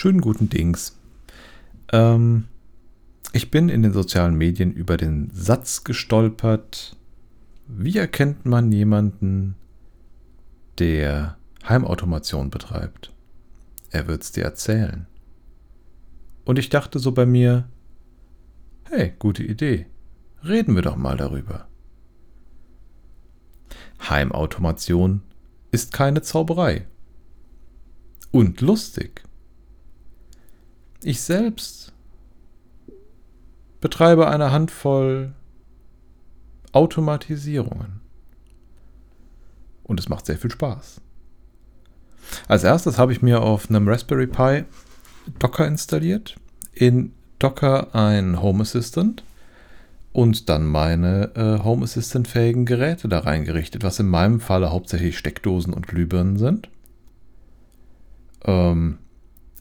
Schönen guten Dings. Ähm, ich bin in den sozialen Medien über den Satz gestolpert. Wie erkennt man jemanden, der Heimautomation betreibt? Er wird's dir erzählen. Und ich dachte so bei mir, hey, gute Idee. Reden wir doch mal darüber. Heimautomation ist keine Zauberei. Und lustig. Ich selbst betreibe eine Handvoll Automatisierungen. Und es macht sehr viel Spaß. Als erstes habe ich mir auf einem Raspberry Pi Docker installiert. In Docker ein Home Assistant und dann meine äh, Home Assistant-fähigen Geräte da reingerichtet, was in meinem Falle hauptsächlich Steckdosen und Glühbirnen sind. Ähm,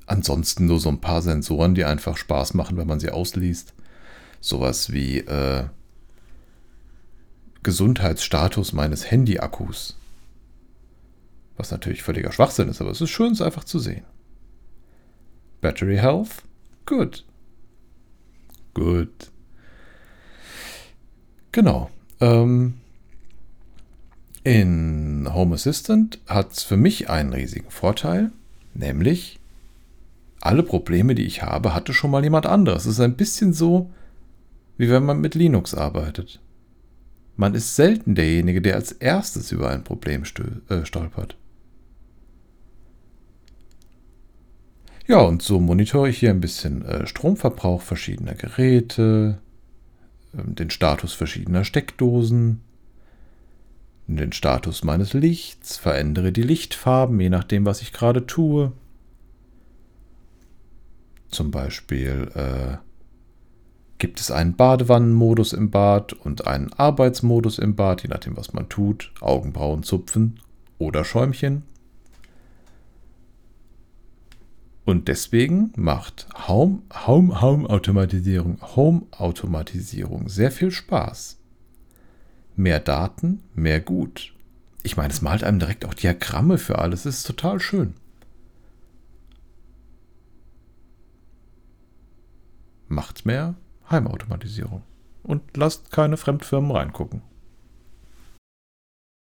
ansonsten nur so ein paar Sensoren, die einfach Spaß machen, wenn man sie ausliest. Sowas wie äh, Gesundheitsstatus meines Handy-Akkus. Was natürlich völliger Schwachsinn ist, aber es ist schön, es einfach zu sehen. Battery Health? Good. Good. Genau. Ähm, in Home Assistant hat es für mich einen riesigen Vorteil, nämlich alle Probleme, die ich habe, hatte schon mal jemand anderes. Es ist ein bisschen so, wie wenn man mit Linux arbeitet. Man ist selten derjenige, der als erstes über ein Problem äh, stolpert. Ja, und so monitore ich hier ein bisschen äh, Stromverbrauch verschiedener Geräte, ähm, den Status verschiedener Steckdosen, den Status meines Lichts, verändere die Lichtfarben, je nachdem, was ich gerade tue. Zum Beispiel äh, gibt es einen Badewannenmodus im Bad und einen Arbeitsmodus im Bad, je nachdem, was man tut. Augenbrauen zupfen oder Schäumchen. Und deswegen macht Home, Home, Home Automatisierung, Home Automatisierung sehr viel Spaß. Mehr Daten, mehr gut. Ich meine, es malt einem direkt auch Diagramme für alles. Es ist total schön. Macht mehr Heimautomatisierung. Und lasst keine Fremdfirmen reingucken.